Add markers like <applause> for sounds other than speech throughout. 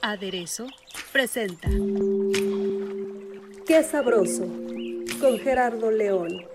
Aderezo presenta Qué sabroso con Gerardo León.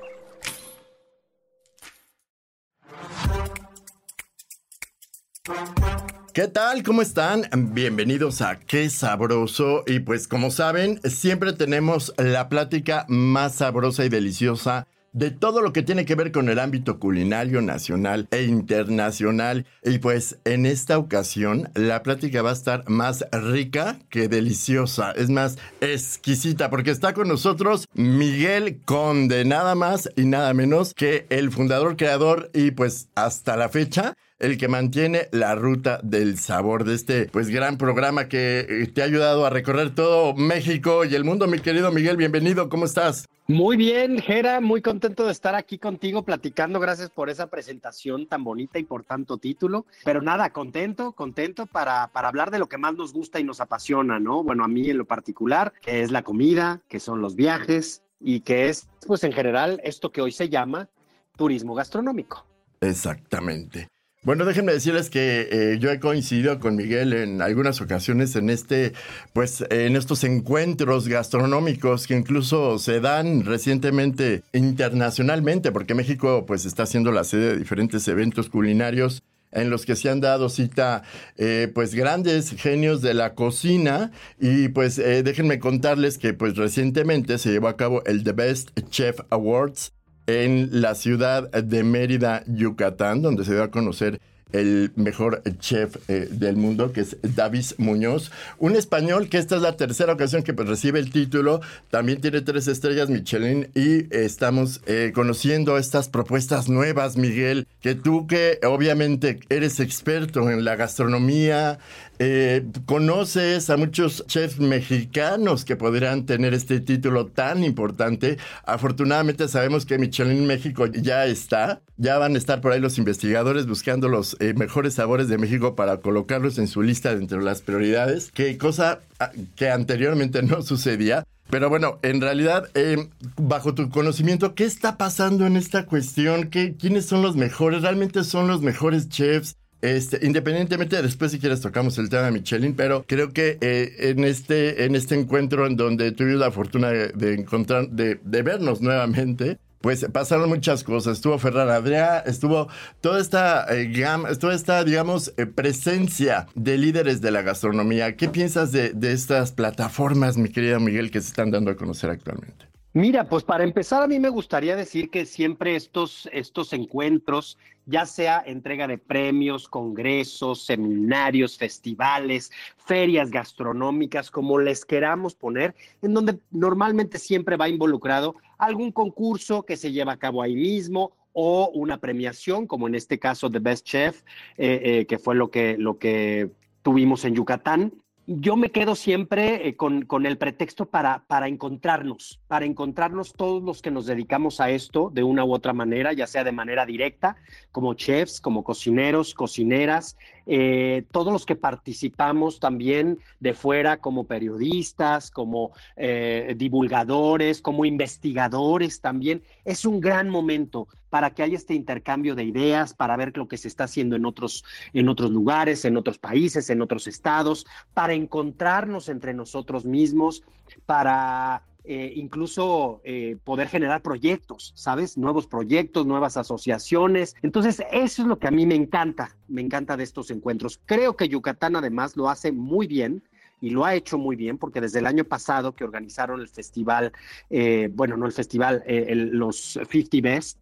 ¿Qué tal? ¿Cómo están? Bienvenidos a Qué Sabroso. Y pues como saben, siempre tenemos la plática más sabrosa y deliciosa de todo lo que tiene que ver con el ámbito culinario nacional e internacional. Y pues en esta ocasión la plática va a estar más rica que deliciosa, es más exquisita, porque está con nosotros Miguel Conde, nada más y nada menos que el fundador, creador y pues hasta la fecha el que mantiene la ruta del sabor de este pues gran programa que eh, te ha ayudado a recorrer todo México y el mundo, mi querido Miguel, bienvenido, ¿cómo estás? Muy bien, Jera, muy contento de estar aquí contigo platicando. Gracias por esa presentación tan bonita y por tanto título. Pero nada, contento, contento para, para hablar de lo que más nos gusta y nos apasiona, ¿no? Bueno, a mí en lo particular, que es la comida, que son los viajes y que es, pues en general, esto que hoy se llama turismo gastronómico. Exactamente. Bueno, déjenme decirles que eh, yo he coincidido con Miguel en algunas ocasiones en este, pues, en estos encuentros gastronómicos que incluso se dan recientemente internacionalmente, porque México, pues, está siendo la sede de diferentes eventos culinarios en los que se han dado cita eh, pues grandes genios de la cocina. Y pues eh, déjenme contarles que pues recientemente se llevó a cabo el The Best Chef Awards en la ciudad de Mérida, Yucatán, donde se dio a conocer el mejor chef eh, del mundo, que es Davis Muñoz, un español que esta es la tercera ocasión que recibe el título, también tiene tres estrellas Michelin y estamos eh, conociendo estas propuestas nuevas, Miguel, que tú que obviamente eres experto en la gastronomía, eh, conoces a muchos chefs mexicanos que podrían tener este título tan importante. Afortunadamente sabemos que Michelin México ya está, ya van a estar por ahí los investigadores buscando los eh, mejores sabores de México para colocarlos en su lista de las prioridades, que cosa ah, que anteriormente no sucedía. Pero bueno, en realidad, eh, bajo tu conocimiento, ¿qué está pasando en esta cuestión? ¿Qué, ¿Quiénes son los mejores? ¿Realmente son los mejores chefs? Este, independientemente, después si quieres tocamos el tema de Michelin, pero creo que eh, en, este, en este encuentro en donde tuvimos la fortuna de, encontrar, de, vernos nuevamente, pues pasaron muchas cosas. Estuvo Ferran Adrià, estuvo toda esta eh, gama, toda esta, digamos, eh, presencia de líderes de la gastronomía. ¿Qué piensas de, de estas plataformas, mi querido Miguel, que se están dando a conocer actualmente? Mira, pues para empezar a mí me gustaría decir que siempre estos, estos encuentros, ya sea entrega de premios, congresos, seminarios, festivales, ferias gastronómicas, como les queramos poner, en donde normalmente siempre va involucrado algún concurso que se lleva a cabo ahí mismo o una premiación, como en este caso de Best Chef, eh, eh, que fue lo que, lo que tuvimos en Yucatán yo me quedo siempre eh, con, con, el pretexto para, para encontrarnos, para encontrarnos todos los que nos dedicamos a esto de una u otra manera, ya sea de manera directa, como chefs, como cocineros, cocineras, eh, todos los que participamos también de fuera como periodistas, como eh, divulgadores, como investigadores también. Es un gran momento para que haya este intercambio de ideas, para ver lo que se está haciendo en otros, en otros lugares, en otros países, en otros estados, para encontrarnos entre nosotros mismos, para eh, incluso eh, poder generar proyectos, ¿sabes? Nuevos proyectos, nuevas asociaciones. Entonces, eso es lo que a mí me encanta, me encanta de estos encuentros. Creo que Yucatán además lo hace muy bien y lo ha hecho muy bien porque desde el año pasado que organizaron el festival, eh, bueno, no el festival, los 50 Best,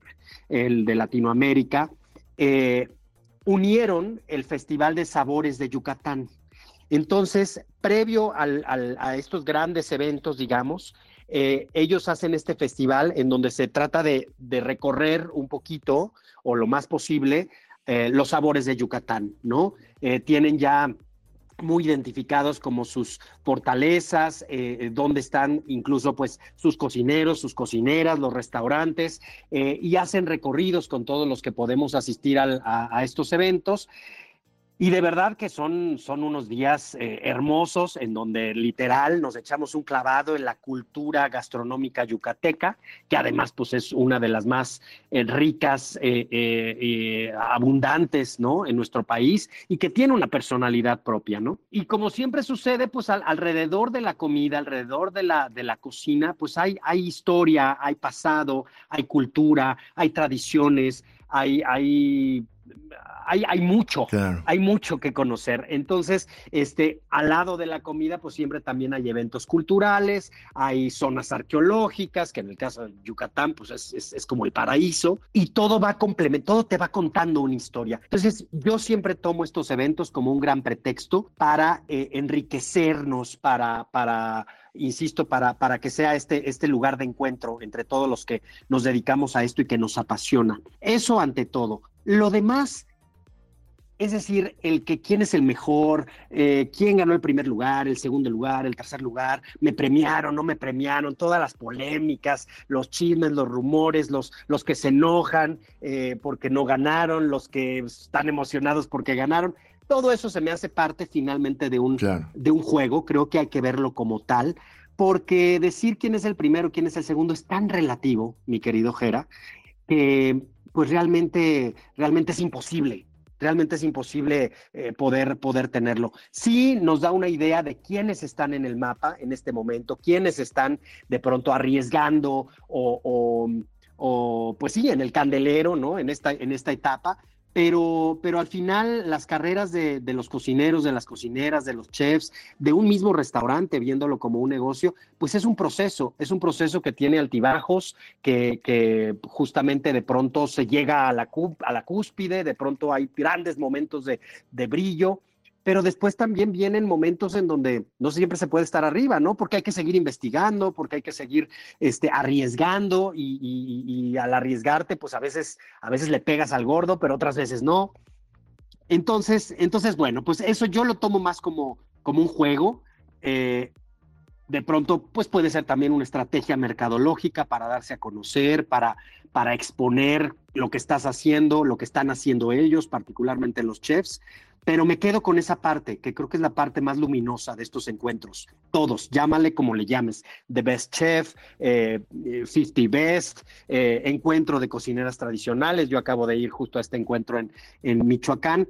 el de Latinoamérica, unieron el Festival de Sabores de Yucatán. Entonces, previo a estos grandes eventos, digamos, eh, ellos hacen este festival en donde se trata de, recorrer un poquito o lo más posible eh, los sabores de Yucatán, ¿no? Eh, tienen ya muy identificados como sus fortalezas, donde están incluso pues sus cocineros, sus cocineras, los restaurantes, y hacen recorridos con todos los que podemos asistir a estos eventos. Y de verdad que son, son unos días eh, hermosos en donde literal nos echamos un clavado en la cultura gastronómica yucateca, que además pues es una de las más eh, ricas, eh, abundantes, ¿no? En nuestro país y que tiene una personalidad propia, ¿no? Y como siempre sucede, pues alrededor de la comida, alrededor de la, de la cocina, pues hay, hay historia, hay pasado, hay cultura, hay tradiciones, hay, hay hay, mucho, hay mucho que conocer. Entonces, este, al lado de la comida, pues siempre también hay eventos culturales, hay zonas arqueológicas, que en el caso de Yucatán, pues es, como el paraíso, y todo va complementando, todo te va contando una historia. Entonces, yo siempre tomo estos eventos como un gran pretexto para eh, enriquecernos, para, para insisto, para, para que sea este, este lugar de encuentro entre todos los que nos dedicamos a esto y que nos apasiona. Eso ante todo. Lo demás es decir, el que quién es el mejor, eh, quién ganó el primer lugar, el segundo lugar, el tercer lugar, me premiaron, no me premiaron, todas las polémicas, los chismes, los rumores, los, los que se enojan eh, porque no ganaron, los que están emocionados porque ganaron. Todo eso se me hace parte finalmente de un, de un juego, creo que hay que verlo como tal, porque decir quién es el primero, quién es el segundo es tan relativo, mi querido Jera, que pues realmente, realmente es imposible realmente es imposible eh, poder, poder tenerlo. Sí nos da una idea de quiénes están en el mapa en este momento, quiénes están de pronto arriesgando o, o, pues sí, en el candelero, ¿no? En esta, en esta etapa, pero, pero al final las carreras de, los cocineros, de las cocineras, de los chefs, de un mismo restaurante, viéndolo como un negocio, pues es un proceso, es un proceso que tiene altibajos, que, justamente de pronto se llega a la, a la cúspide, de pronto hay grandes momentos de, de brillo, pero después también vienen momentos en donde no siempre se puede estar arriba, ¿no? Porque hay que seguir investigando, porque hay que seguir este, arriesgando y, al arriesgarte, pues a veces, a veces le pegas al gordo, pero otras veces no. Entonces, entonces bueno, pues eso yo lo tomo más como, como un juego. Eh, de pronto, pues puede ser también una estrategia mercadológica para darse a conocer, para, para exponer lo que estás haciendo, lo que están haciendo ellos, particularmente los chefs. Pero me quedo con esa parte, que creo que es la parte más luminosa de estos encuentros. Todos, llámale como le llames. The Best Chef, eh, 50 Best, eh, encuentro de cocineras tradicionales. Yo acabo de ir justo a este encuentro en, en Michoacán,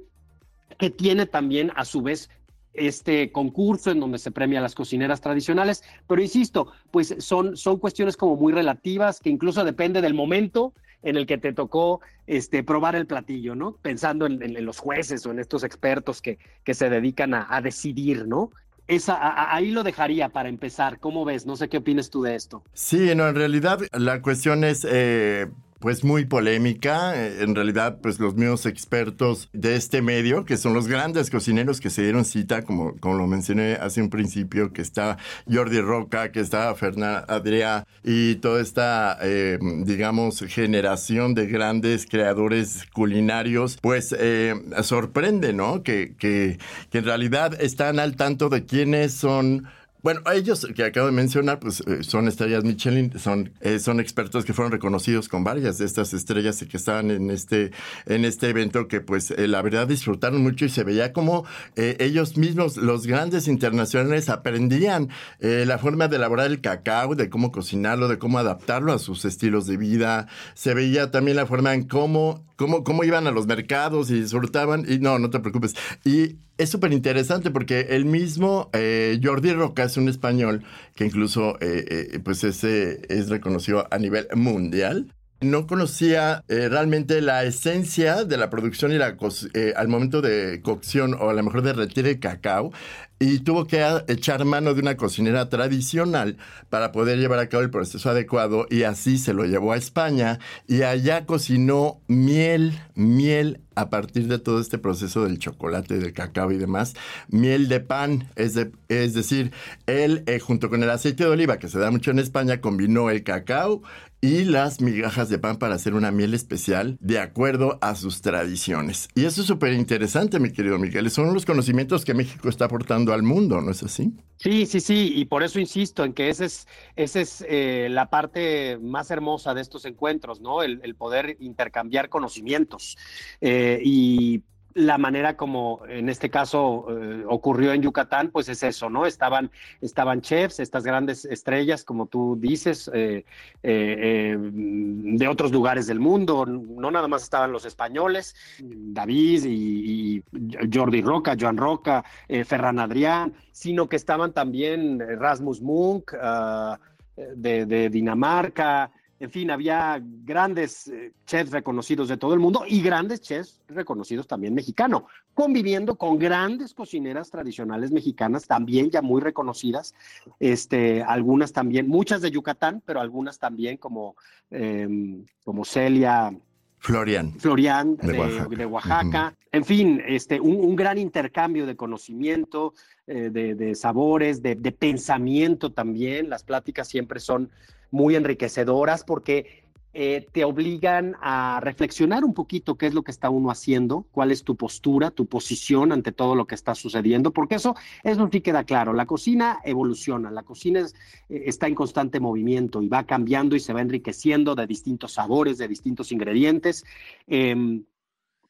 que tiene también a su vez este concurso en donde se premia a las cocineras tradicionales, pero insisto, pues son, son cuestiones como muy relativas, que incluso depende del momento en el que te tocó este, probar el platillo, ¿no? Pensando en, los jueces o en estos expertos que, que se dedican a, decidir, ¿no? Esa, ahí lo dejaría para empezar. ¿Cómo ves? No sé qué opinas tú de esto. Sí, no, en realidad la cuestión es eh, pues muy polémica. Eh, en realidad, pues los mismos expertos de este medio, que son los grandes cocineros que se dieron cita, como, como lo mencioné hace un principio, que está Jordi Roca, que está Fernanda Adrià y toda esta, eh, digamos, generación de grandes creadores culinarios, pues eh, sorprende, ¿no? Que, que, que en realidad están al tanto de quiénes son bueno, ellos que acabo de mencionar, pues eh, son estrellas Michelin, son, eh, son expertos que fueron reconocidos con varias de estas estrellas que estaban en este, en este evento que pues eh, la verdad disfrutaron mucho y se veía como ellos mismos, los grandes internacionales, aprendían la forma de elaborar el cacao, de cómo cocinarlo, de cómo adaptarlo a sus estilos de vida. Se veía también la forma en cómo, cómo, cómo iban a los mercados y disfrutaban. Y no, no te preocupes. Y es súper interesante porque el mismo eh, Jordi Roca es un español que incluso eh, eh, pues ese es reconocido a nivel mundial. No conocía realmente la esencia de la producción y la al momento de cocción o a lo mejor de retirar el cacao y tuvo que echar mano de una cocinera tradicional para poder llevar a cabo el proceso adecuado y así se lo llevó a España y allá cocinó miel, miel a partir de todo este proceso del chocolate, del cacao y demás, miel de pan, es, es decir, él eh, junto con el aceite de oliva que se da mucho en España combinó el cacao y las migajas de pan para hacer una miel especial de acuerdo a sus tradiciones. Y eso es súper interesante, mi querido Miguel. Son los conocimientos que México está aportando al mundo, ¿no es así? Sí, sí, sí, y por eso insisto en que esa es, ese es eh, la parte más hermosa de estos encuentros, ¿no? El, poder intercambiar conocimientos. Eh, y la manera como en este caso eh, ocurrió en Yucatán, pues es eso, ¿no? Estaban, estaban chefs, estas grandes estrellas, como tú dices, eh, eh, de otros lugares del mundo. No nada más estaban los españoles, David y, Jordi Roca, Joan Roca, Ferran Adrián, sino que estaban también Rasmus Munk ah, de Dinamarca, en fin, había grandes eh, chefs reconocidos de todo el mundo y grandes chefs reconocidos también mexicanos, conviviendo con grandes cocineras tradicionales mexicanas, también ya muy reconocidas, este, algunas también, muchas de Yucatán, pero algunas también como, em, como Celia. Florian. Florian de, Oaxaca. En fin, este, un, gran intercambio de conocimiento, eh, de, sabores, de, pensamiento también. Las pláticas siempre son muy enriquecedoras porque eh, te obligan a reflexionar un poquito qué es lo que está uno haciendo, cuál es tu postura, tu posición ante todo lo que está sucediendo, porque eso, eso sí queda claro. La cocina evoluciona, la cocina eh, está en constante movimiento y va cambiando y se va enriqueciendo de distintos sabores, de distintos ingredientes. Em,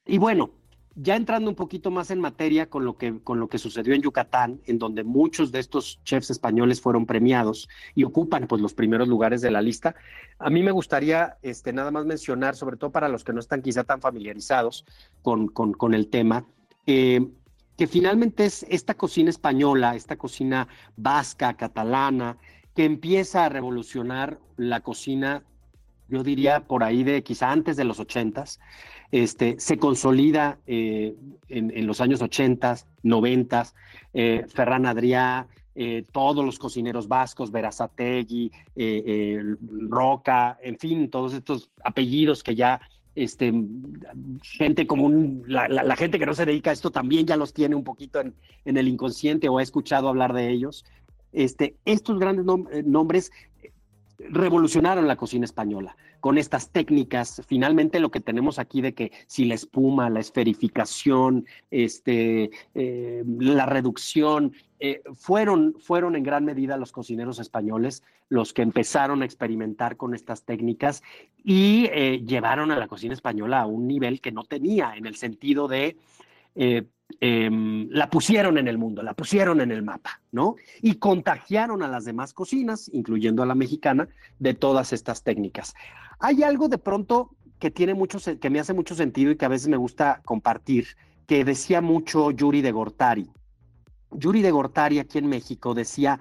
y bueno, ya entrando un poquito más en materia con lo que, con lo que sucedió en Yucatán, en donde muchos de estos chefs españoles fueron premiados y ocupan pues los primeros lugares de la lista, a mí me gustaría este, nada más mencionar, sobre todo para los que no están quizá tan familiarizados con, con, el tema, eh, que finalmente es esta cocina española, esta cocina vasca, catalana, que empieza a revolucionar la cocina yo diría por ahí de quizá antes de los ochentas, este, se consolida eh, en, los años ochentas, noventas, eh, Ferran Adrià, eh, todos los cocineros vascos, Verazategui, Roca, en fin, todos estos apellidos que ya este, gente común, la, gente que no se dedica a esto también ya los tiene un poquito en, en el inconsciente o ha escuchado hablar de ellos. Este, estos grandes nombres revolucionaron la cocina española con estas técnicas. Finalmente lo que tenemos aquí de que si la espuma, la esferificación, este, eh, la reducción, eh, fueron, fueron en gran medida los cocineros españoles los que empezaron a experimentar con estas técnicas y eh, llevaron a la cocina española a un nivel que no tenía en el sentido de Em, la pusieron en el mundo, la pusieron en el mapa, ¿no? Y contagiaron a las demás cocinas, incluyendo a la mexicana, de todas estas técnicas. Hay algo de pronto que tiene mucho, que me hace mucho sentido y que a veces me gusta compartir, que decía mucho Yuri de Gortari. Yuri de Gortari aquí en México decía,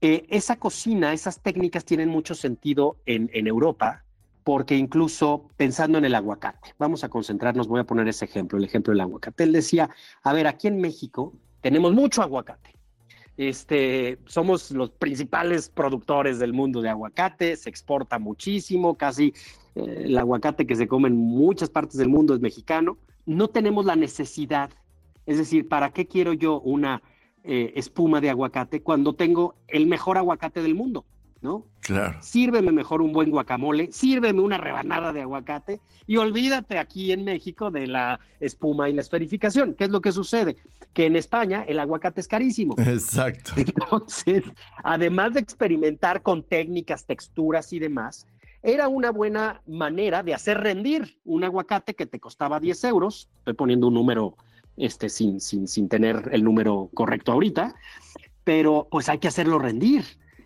eh, esa cocina, esas técnicas tienen mucho sentido en, en Europa, porque incluso pensando en el aguacate, vamos a concentrarnos, voy a poner ese ejemplo, el ejemplo del aguacate. Él decía, a ver, aquí en México tenemos mucho aguacate. Este, somos los principales productores del mundo de aguacate, se exporta muchísimo, casi eh, el aguacate que se come en muchas partes del mundo es mexicano. No tenemos la necesidad, es decir, ¿para qué quiero yo una eh, espuma de aguacate cuando tengo el mejor aguacate del mundo? ¿No? Claro. Sírveme mejor un buen guacamole, sírveme una rebanada de aguacate y olvídate aquí en México de la espuma y la esferificación. ¿Qué es lo que sucede? Que en España el aguacate es carísimo. Exacto. Entonces, además de experimentar con técnicas, texturas y demás, era una buena manera de hacer rendir un aguacate que te costaba 10 euros. Estoy poniendo un número este, sin, sin, sin tener el número correcto ahorita, pero pues hay que hacerlo rendir.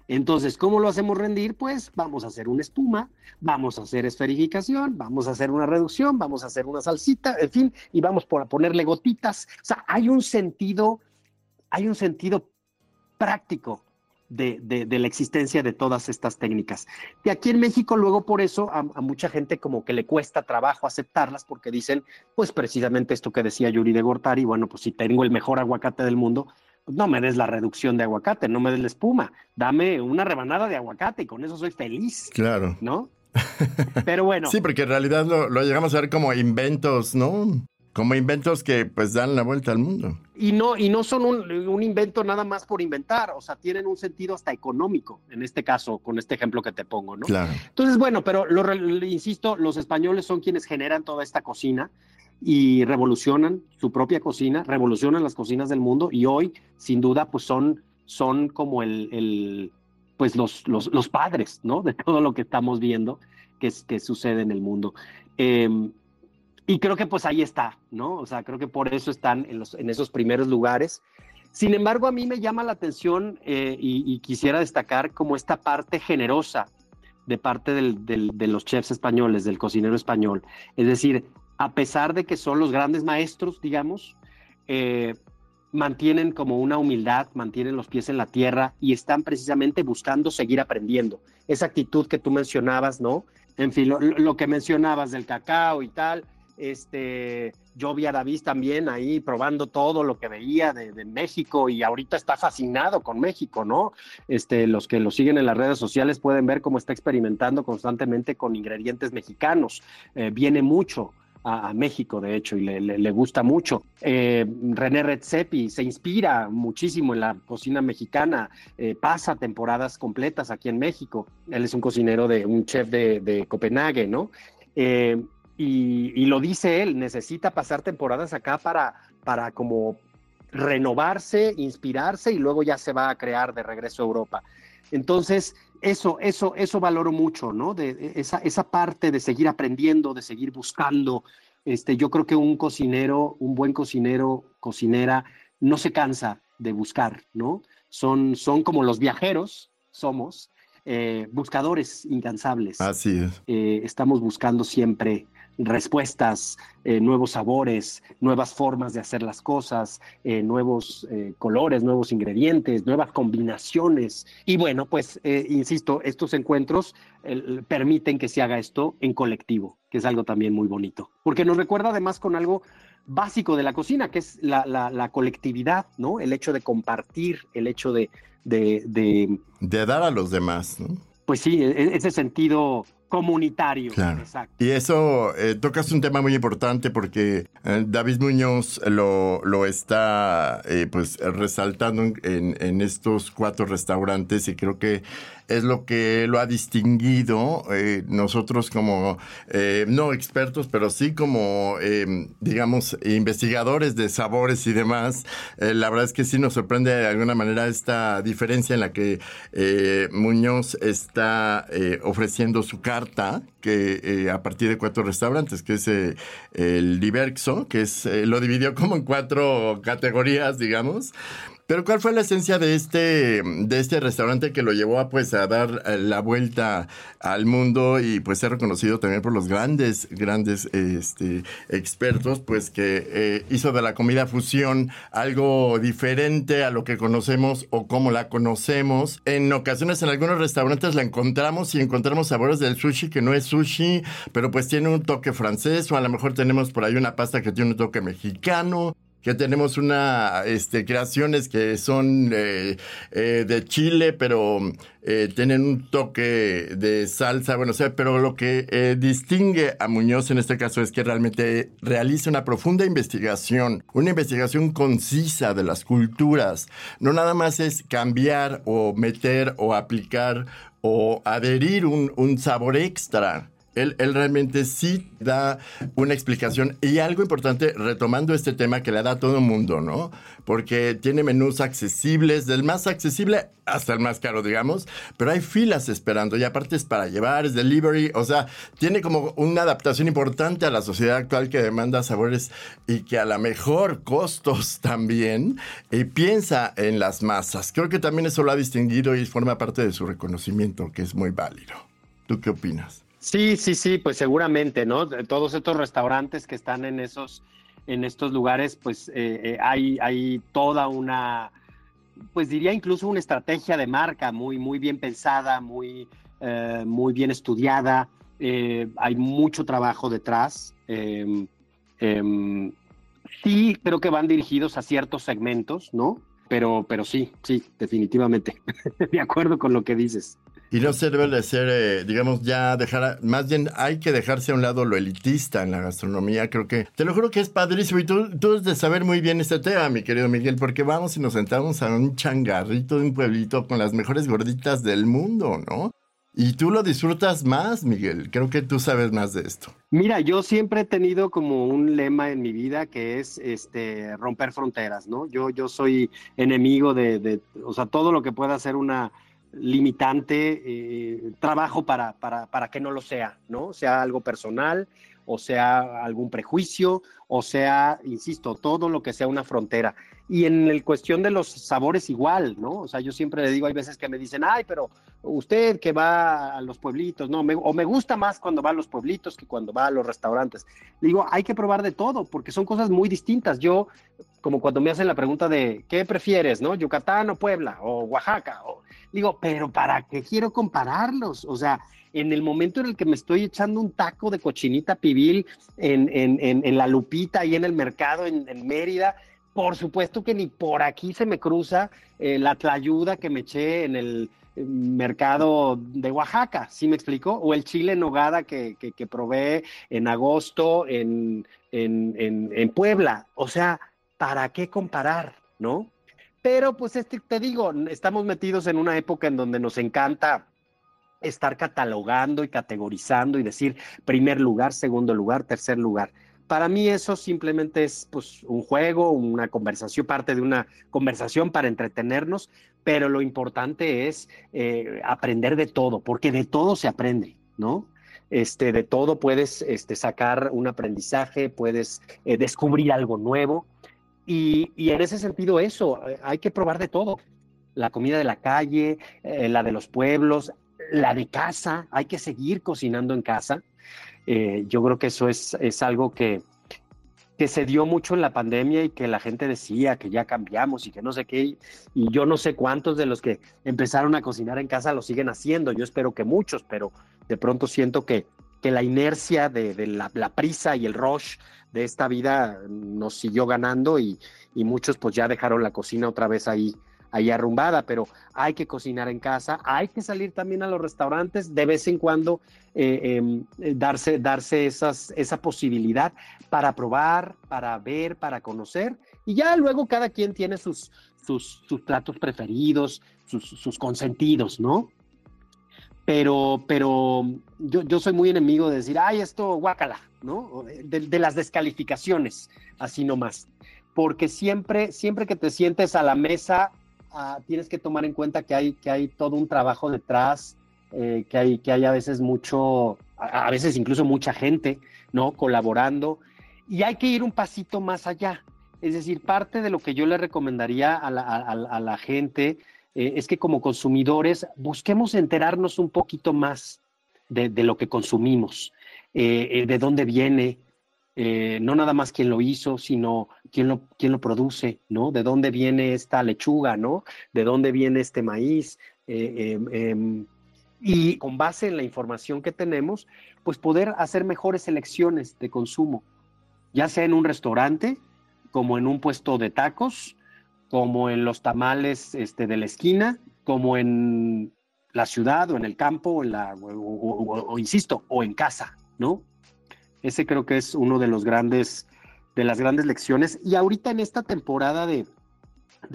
Entonces, ¿cómo lo hacemos rendir? Pues vamos a hacer una espuma, vamos a hacer esferificación, vamos a hacer una reducción, vamos a hacer una salsita, en fin, y vamos a ponerle gotitas. O sea, hay un sentido, hay un sentido práctico de, la existencia de todas estas técnicas. Y aquí en México, luego por eso a, a, mucha gente como que le cuesta trabajo aceptarlas porque dicen, pues precisamente esto que decía Yuri de Gortari, bueno, pues si tengo el mejor aguacate del mundo, no me des la reducción de aguacate, no me des la espuma, dame una rebanada de aguacate y con eso soy feliz. Claro. ¿No? <laughs> Pero bueno. sí, porque en realidad lo, llegamos a ver como inventos, ¿no? Como inventos que pues dan la vuelta al mundo. y no, y no son un, invento nada más por inventar, o sea, tienen un sentido hasta económico, en este caso, con este ejemplo que te pongo, ¿no? Claro. Entonces, bueno, pero lo, insisto, los españoles son quienes generan toda esta cocina y revolucionan su propia cocina, revolucionan las cocinas del mundo y hoy, sin duda, pues son, son como el, pues los, los, padres, ¿no? De todo lo que estamos viendo que, que sucede en el mundo. Em, y creo que pues ahí está, ¿no? O sea, creo que por eso están en, los, en esos primeros lugares. Sin embargo, a mí me llama la atención eh, y, quisiera destacar como esta parte generosa de parte de los chefs españoles, del cocinero español. Es decir, a pesar de que son los grandes maestros, digamos, eh, mantienen como una humildad, mantienen los pies en la tierra y están precisamente buscando seguir aprendiendo. Esa actitud que tú mencionabas, ¿no? En fin, lo que mencionabas del cacao y tal, este, yo vi a David también ahí probando todo lo que veía de, México y ahorita está fascinado con México, ¿no? Este, los que lo siguen en las redes sociales pueden ver cómo está experimentando constantemente con ingredientes mexicanos. Eh, viene mucho. A, México, de hecho, y le, gusta mucho. Eh, René Redzepi se inspira muchísimo en la cocina mexicana, eh, pasa temporadas completas aquí en México. Él es un cocinero de un chef de, Copenhague, ¿no? Y, lo dice él, necesita pasar temporadas acá para, para como renovarse, inspirarse y luego ya se va a crear de regreso a Europa. Entonces, eso, eso, eso valoro mucho, ¿no? De esa, esa parte de seguir aprendiendo, de seguir buscando. Este, yo creo que un cocinero, un buen cocinero, cocinera, no se cansa de buscar, ¿no? Son, son como los viajeros, somos, eh, buscadores incansables. Así es. Eh, estamos buscando siempre respuestas, eh, nuevos sabores, nuevas formas de hacer las cosas, eh, nuevos eh, colores, nuevos ingredientes, nuevas combinaciones. Y bueno, pues, insisto, estos encuentros permiten que se haga esto en colectivo, que es algo también muy bonito, porque nos recuerda además con algo básico de la cocina, que es la, colectividad, ¿no? El hecho de compartir, el hecho de... De, de, de dar a los demás, ¿no? Pues sí, e, e, ese sentido comunitario. Claro. Y eso eh, tocas un tema muy importante porque eh, David Muñoz lo, lo está eh, pues resaltando en, en, estos cuatro restaurantes y creo que es lo que lo ha distinguido eh, nosotros como, eh, no expertos, pero sí como, eh, digamos, investigadores de sabores y demás. la verdad es que sí nos sorprende de alguna manera esta diferencia en la que Muñoz está ofreciendo su carta, que a partir de cuatro restaurantes, que es el Diverxo, que es, lo dividió como en cuatro categorías, digamos. Pero ¿cuál fue la esencia de este, de este restaurante que lo llevó a, pues, a dar eh, la vuelta al mundo y pues ser reconocido también por los grandes, grandes este, expertos, pues que eh, hizo de la comida fusión algo diferente a lo que conocemos o como la conocemos. En ocasiones en algunos restaurantes la encontramos y encontramos sabores del sushi que no es sushi, pero pues tiene un toque francés o a lo mejor tenemos por ahí una pasta que tiene un toque mexicano que tenemos una este, creaciones que son eh, eh, de Chile, pero eh, tienen un toque de salsa, bueno, o sea, pero lo que distingue a Muñoz en este caso es que realmente realiza una profunda investigación, una investigación concisa de las culturas. No nada más es cambiar o meter o aplicar o adherir un, un sabor extra él, realmente sí da una explicación y algo importante, retomando este tema que le da a todo mundo, ¿no? Porque tiene menús accesibles, del más accesible hasta el más caro, digamos, pero hay filas esperando y aparte es para llevar, es delivery, o sea, tiene como una adaptación importante a la sociedad actual que demanda sabores y que a la mejor costos <laughs> también y piensa en las masas. Creo que también eso lo ha distinguido y forma parte de su reconocimiento, que es muy válido. ¿Tú qué opinas? Sí, sí, sí, pues seguramente, ¿no? Todos estos restaurantes que están en esos, en estos lugares, pues eh, eh, hay, hay toda una, pues diría incluso una estrategia de marca muy, muy bien pensada, muy, eh, muy bien estudiada. hay mucho trabajo detrás. Em, em, sí, creo que van dirigidos a ciertos segmentos, ¿no? Pero, pero sí, sí, definitivamente. <laughs> de acuerdo con lo que dices. Y no se debe de ser, eh, digamos, ya dejar, más bien hay que dejarse a un lado lo elitista en la gastronomía. Creo que, te lo juro que es padrísimo. Y tú, tú debes de saber muy bien este tema, mi querido Miguel, porque vamos y nos sentamos a un changarrito de un pueblito con las mejores gorditas del mundo, ¿no? Y tú lo disfrutas más, Miguel. Creo que tú sabes más de esto. Mira, yo siempre he tenido como un lema en mi vida que es este romper fronteras, ¿no? Yo, yo soy enemigo de, de o sea, todo lo que pueda ser una limitante, eh, trabajo para, para, para que no lo sea, ¿no? Sea algo personal, o sea algún prejuicio, o sea, insisto, todo lo que sea una frontera. Y en el cuestión de los sabores igual, ¿no? O sea, yo siempre le digo, hay veces que me dicen, ay, pero usted que va a los pueblitos, no, me, o me gusta más cuando va a los pueblitos que cuando va a los restaurantes. digo, hay que probar de todo, porque son cosas muy distintas. Yo, como cuando me hacen la pregunta de, ¿qué prefieres, no? Yucatán o Puebla, o Oaxaca, o... digo, pero ¿para qué quiero compararlos? O sea, en el momento en el que me estoy echando un taco de cochinita pibil en, en, en, la lupita y en el mercado en, Mérida, por supuesto que ni por aquí se me cruza eh, la tlayuda que me eché en el eh, mercado de Oaxaca, ¿sí me explico? O el chile en nogada que, que, probé en agosto en, en, Puebla. O sea, ¿para qué comparar, no? Pero pues este, te digo, estamos metidos en una época en donde nos encanta estar catalogando y categorizando y decir primer lugar, segundo lugar, tercer lugar. Para mí eso simplemente es pues, un juego, una conversación, parte de una conversación para entretenernos, pero lo importante es eh, aprender de todo, porque de todo se aprende, ¿no? Este, de todo puedes este, sacar un aprendizaje, puedes eh, descubrir algo nuevo. Y, y, en ese sentido eso, hay que probar de todo. La comida de la calle, eh, la de los pueblos, la de casa, hay que seguir cocinando en casa. Eh, yo creo que eso es, es algo que, que se dio mucho en la pandemia y que la gente decía que ya cambiamos y que no sé qué. Y yo no sé cuántos de los que empezaron a cocinar en casa lo siguen haciendo. Yo espero que muchos, pero de pronto siento que, que la inercia de, la, prisa y el rush de esta vida nos siguió ganando y, y muchos pues ya dejaron la cocina otra vez ahí ahí arrumbada, pero hay que cocinar en casa, hay que salir también a los restaurantes de vez en cuando, eh, em, eh, darse, darse esa posibilidad para probar, para ver, para conocer, y ya luego cada quien tiene sus, sus, platos preferidos, sus, consentidos, ¿no? Pero, pero yo, yo, soy muy enemigo de decir, ay, esto guácala, ¿no? De, de, las descalificaciones, así nomás. Porque siempre, siempre que te sientes a la mesa tienes que tomar en cuenta que hay, que hay todo un trabajo detrás, eh, que, hay, que hay a veces mucho, a, veces incluso mucha gente, ¿no? Colaborando. Y hay que ir un pasito más allá. Es decir, parte de lo que yo le recomendaría a la, gente eh, es que como consumidores busquemos enterarnos un poquito más de, lo que consumimos, eh, de dónde viene, eh, no nada más quién lo hizo, sino quién lo, quién lo produce, ¿no? De dónde viene esta lechuga, ¿no? De dónde viene este maíz. Eh, em, em, y con base en la información que tenemos, pues poder hacer mejores elecciones de consumo, ya sea en un restaurante, como en un puesto de tacos, como en los tamales este, de la esquina, como en la ciudad o en el campo, en la, o insisto, o en casa, ¿no? Ese creo que es uno de los grandes, de las grandes lecciones. Y ahorita en esta temporada de,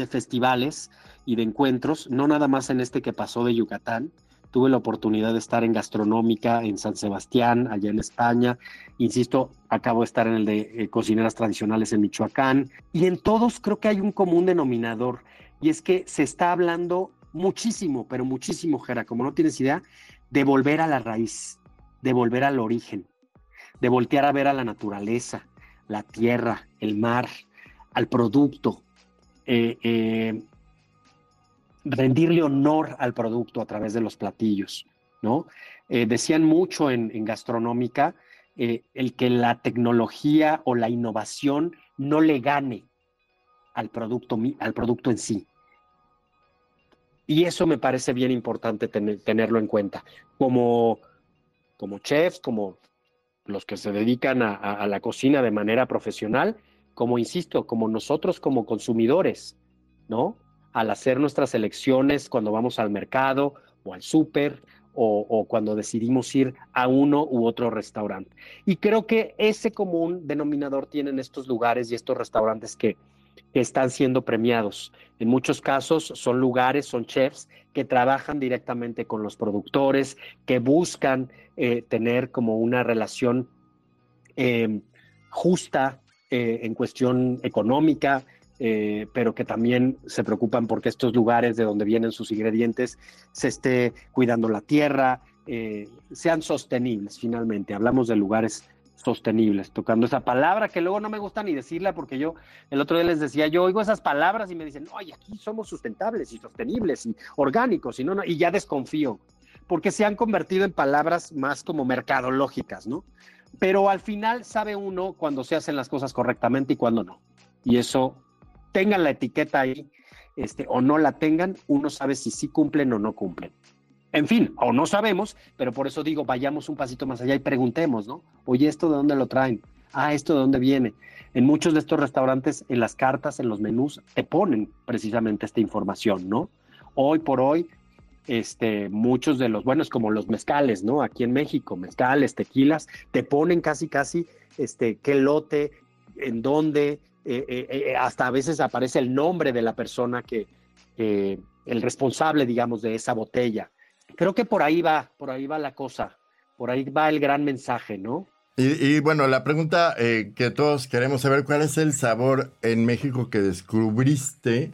festivales y de encuentros, no nada más en este que pasó de Yucatán, tuve la oportunidad de estar en Gastronómica en San Sebastián, allá en España. Insisto, acabo de estar en el de eh, cocineras tradicionales en Michoacán. Y en todos creo que hay un común denominador, y es que se está hablando muchísimo, pero muchísimo, Jera, como no tienes idea, de volver a la raíz, de volver al origen de voltear a ver a la naturaleza, la tierra, el mar, al producto, eh, eh, rendirle honor al producto a través de los platillos, ¿no? Eh, decían mucho en, gastronómica el que la tecnología o la innovación no le gane al producto, al producto en sí. Y eso me parece bien importante tenerlo en cuenta. Como, como chefs, como los que se dedican a, la cocina de manera profesional, como insisto, como nosotros como consumidores, ¿no? Al hacer nuestras elecciones cuando vamos al mercado o al súper o, cuando decidimos ir a uno u otro restaurante. Y creo que ese común denominador tienen estos lugares y estos restaurantes que, están siendo premiados. En muchos casos son lugares, son chefs que trabajan directamente con los productores, que buscan eh, tener como una relación eh, justa eh, en cuestión económica, eh, pero que también se preocupan porque estos lugares de donde vienen sus ingredientes se esté cuidando la tierra, sean sostenibles finalmente. Hablamos de lugares sostenibles, tocando esa palabra que luego no me gusta ni decirla porque yo el otro día les decía, yo oigo esas palabras y me dicen, oye, aquí somos sustentables y sostenibles y orgánicos y no, no y ya desconfío, porque se han convertido en palabras más como mercadológicas, ¿no? Pero al final sabe uno cuando se hacen las cosas correctamente y cuando no. Y eso tengan la etiqueta ahí este, o no la tengan, uno sabe si sí cumplen o no cumplen. En fin, o no sabemos, pero por eso digo, vayamos un pasito más allá y preguntemos, ¿no? Oye, ¿esto de dónde lo traen? Ah, ¿esto de dónde viene? En muchos de estos restaurantes, en las cartas, en los menús, te ponen precisamente esta información, ¿no? Hoy por hoy, este, muchos de los, buenos como los mezcales, ¿no? Aquí en México, mezcales, tequilas, te ponen casi, casi, este, qué lote, en dónde, eh, eh, eh, hasta a veces aparece el nombre de la persona que, el responsable, digamos, de esa botella. Creo que por ahí va, por ahí va la cosa, por ahí va el gran mensaje, ¿no? Y, bueno, la pregunta que todos queremos saber, ¿cuál es el sabor en México que descubriste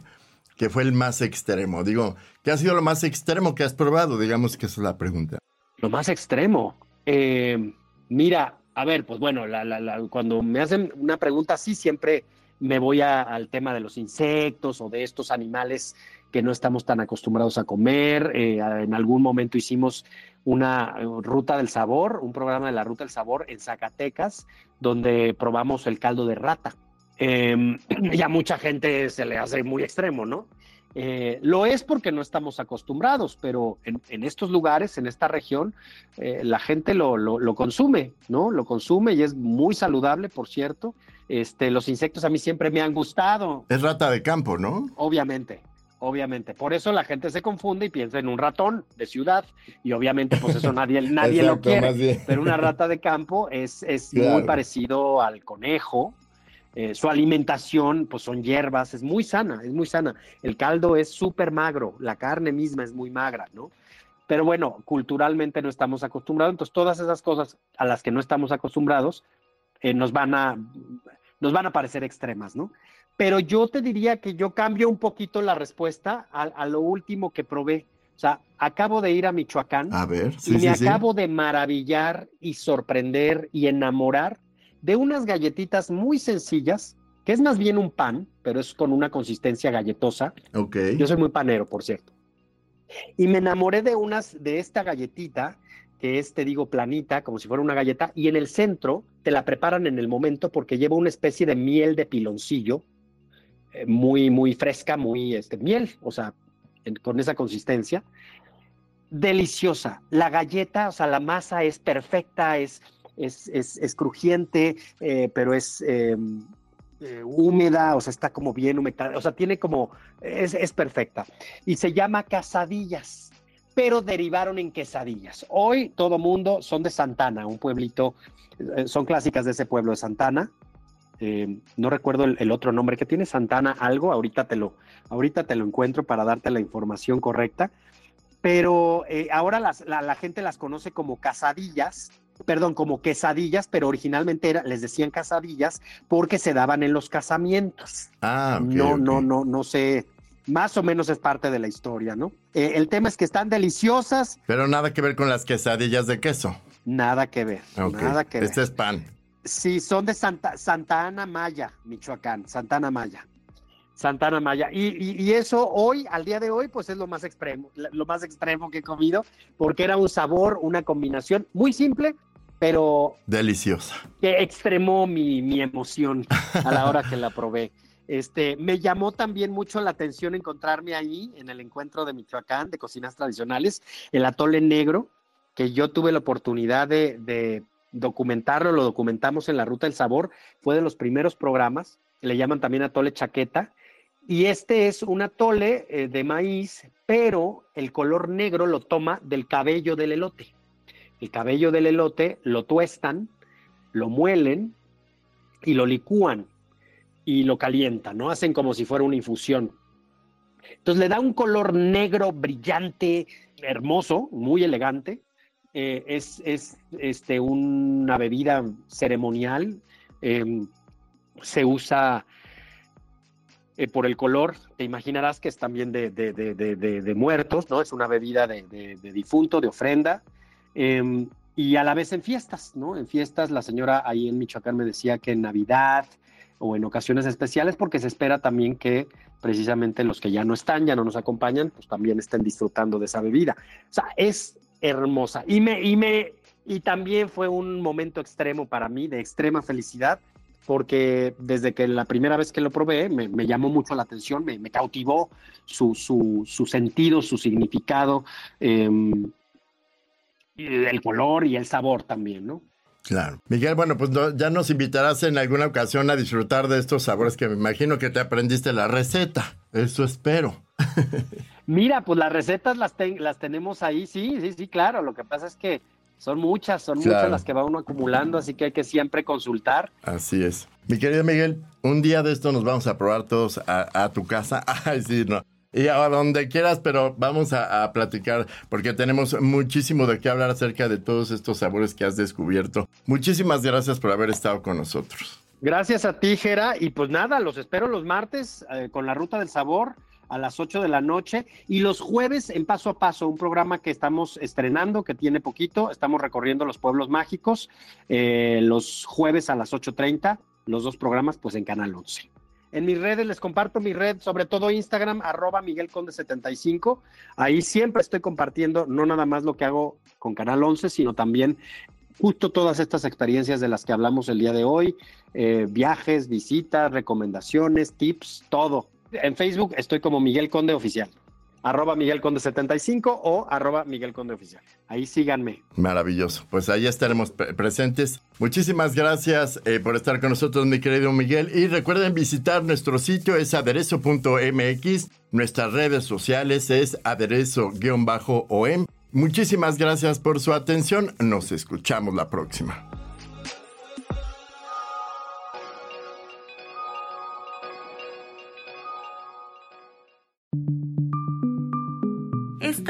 que fue el más extremo? Digo, ¿qué ha sido lo más extremo que has probado? Digamos que esa es la pregunta. Lo más extremo. mira, a ver, pues bueno, cuando me hacen una pregunta así, siempre me voy al tema de los insectos o de estos animales que no estamos tan acostumbrados a comer. Eh, en algún momento hicimos una eh, ruta del sabor, un programa de la ruta del sabor en Zacatecas, donde probamos el caldo de rata. Eh, y a mucha gente se le hace muy extremo, ¿no? Eh, lo es porque no estamos acostumbrados, pero en, estos lugares, en esta región, la gente lo, lo, consume, ¿no? Lo consume y es muy saludable, por cierto. Este, los insectos a mí siempre me han gustado. Es rata de campo, ¿no? Obviamente, obviamente. Por eso la gente se confunde y piensa en un ratón de ciudad y obviamente pues eso nadie, <laughs> nadie lo quiere. Pero una rata de campo es, es muy parecido al conejo. Eh, su alimentación pues son hierbas, es muy sana, es muy sana. El caldo es súper magro, la carne misma es muy magra, ¿no? Pero bueno, culturalmente no estamos acostumbrados, entonces todas esas cosas a las que no estamos acostumbrados, eh, nos, van a, nos van a parecer extremas, ¿no? Pero yo te diría que yo cambio un poquito la respuesta a, lo último que probé. O sea, acabo de ir a Michoacán a ver, y me acabo de maravillar y sorprender y enamorar de unas galletitas muy sencillas, que es más bien un pan, pero es con una consistencia galletosa. Ok. Yo soy muy panero, por cierto. Y me enamoré de unas de esta galletita que es, te digo, planita, como si fuera una galleta, y en el centro te la preparan en el momento porque lleva una especie de miel de piloncillo, eh, muy, muy fresca, muy, este, miel, o sea, con esa consistencia. Deliciosa. La galleta, o sea, la masa es perfecta, es, es, es, crujiente, eh, pero es em, eh, húmeda, o sea, está como bien humectada, o sea, tiene como, es, es perfecta. Y se llama casadillas pero derivaron en quesadillas. Hoy todo mundo son de Santana, un pueblito, eh, son clásicas de ese pueblo de Santana. Eh, no recuerdo el, otro nombre que tiene Santana algo, ahorita te lo, ahorita te lo encuentro para darte la información correcta. Pero eh, ahora la, gente las conoce como casadillas, perdón, como quesadillas, pero originalmente era, les decían casadillas porque se daban en los casamientos. Ah, no, no, no, no sé más o menos es parte de la historia, ¿no? Eh, el tema es que están deliciosas. Pero nada que ver con las quesadillas de queso. Nada que ver. Nada que este es pan. Sí, son de Santa, Santa Ana Maya, Michoacán, Santa Ana Maya. Santana Maya. Y, eso hoy, al día de hoy, pues es lo más extremo, lo más extremo que he comido, porque era un sabor, una combinación muy simple, pero... Deliciosa. Que extremó mi, mi emoción a la hora que la probé. Este, me llamó también mucho la atención encontrarme ahí en el encuentro de Michoacán de cocinas tradicionales, el atole negro, que yo tuve la oportunidad de, documentarlo, lo documentamos en la Ruta del Sabor, fue de los primeros programas, le llaman también atole chaqueta, Y este es un atole eh, de maíz, pero el color negro lo toma del cabello del elote. El cabello del elote lo tuestan, lo muelen y lo licúan y lo calientan, ¿no? Hacen como si fuera una infusión. Entonces le da un color negro brillante, hermoso, muy elegante. Eh, es, es este, una bebida ceremonial. Em, se usa eh, por el color, te imaginarás que es también de, de, de muertos, ¿no? Es una bebida de, difunto, de ofrenda. Em, y a la vez en fiestas, ¿no? En fiestas, la señora ahí en Michoacán me decía que en Navidad o en ocasiones especiales, porque se espera también que precisamente los que ya no están, ya no nos acompañan, pues también estén disfrutando de esa bebida. O sea, es hermosa. Y me, y me, y también fue un momento extremo para mí, de extrema felicidad, porque desde que la primera vez que lo probé me, llamó mucho la atención, me, cautivó su, su, sentido, su significado, em, el color y el sabor también, ¿no? Claro. Miguel, bueno, pues ya nos invitarás en alguna ocasión a disfrutar de estos sabores que me imagino que te aprendiste la receta. Eso espero. <laughs> Mira, pues las recetas las, las tenemos ahí, sí, sí, sí, claro. Lo que pasa es que son muchas, son muchas las que va uno acumulando, así que hay que siempre consultar. Así es. Mi querido Miguel, un día de esto nos vamos a probar todos a, a tu casa. <laughs> Ay, sí, no y a donde quieras, pero vamos a, platicar porque tenemos muchísimo de qué hablar acerca de todos estos sabores que has descubierto. Muchísimas gracias por haber estado con nosotros. Gracias a ti, Jera. Y pues nada, los espero los martes eh, con la Ruta del Sabor a las 8 de la noche y los jueves en Paso a Paso, un programa que estamos estrenando, que tiene poquito, estamos recorriendo los pueblos mágicos, eh, los jueves a las 8.30, los dos programas pues en Canal 11. En mis redes les comparto mi red, sobre todo Instagram, arroba Miguel Conde 75. Ahí siempre estoy compartiendo no nada más lo que hago con Canal 11, sino también justo todas estas experiencias de las que hablamos el día de hoy, eh, viajes, visitas, recomendaciones, tips, todo. En Facebook estoy como Miguel Conde Oficial arroba Miguel Conde 75 o arroba Miguel Conde Oficial. Ahí síganme. Maravilloso. Pues ahí estaremos presentes. Muchísimas gracias eh, por estar con nosotros, mi querido Miguel. Y recuerden visitar nuestro sitio, es aderezo.mx. Nuestras redes sociales es aderezo-om. Muchísimas gracias por su atención. Nos escuchamos la próxima.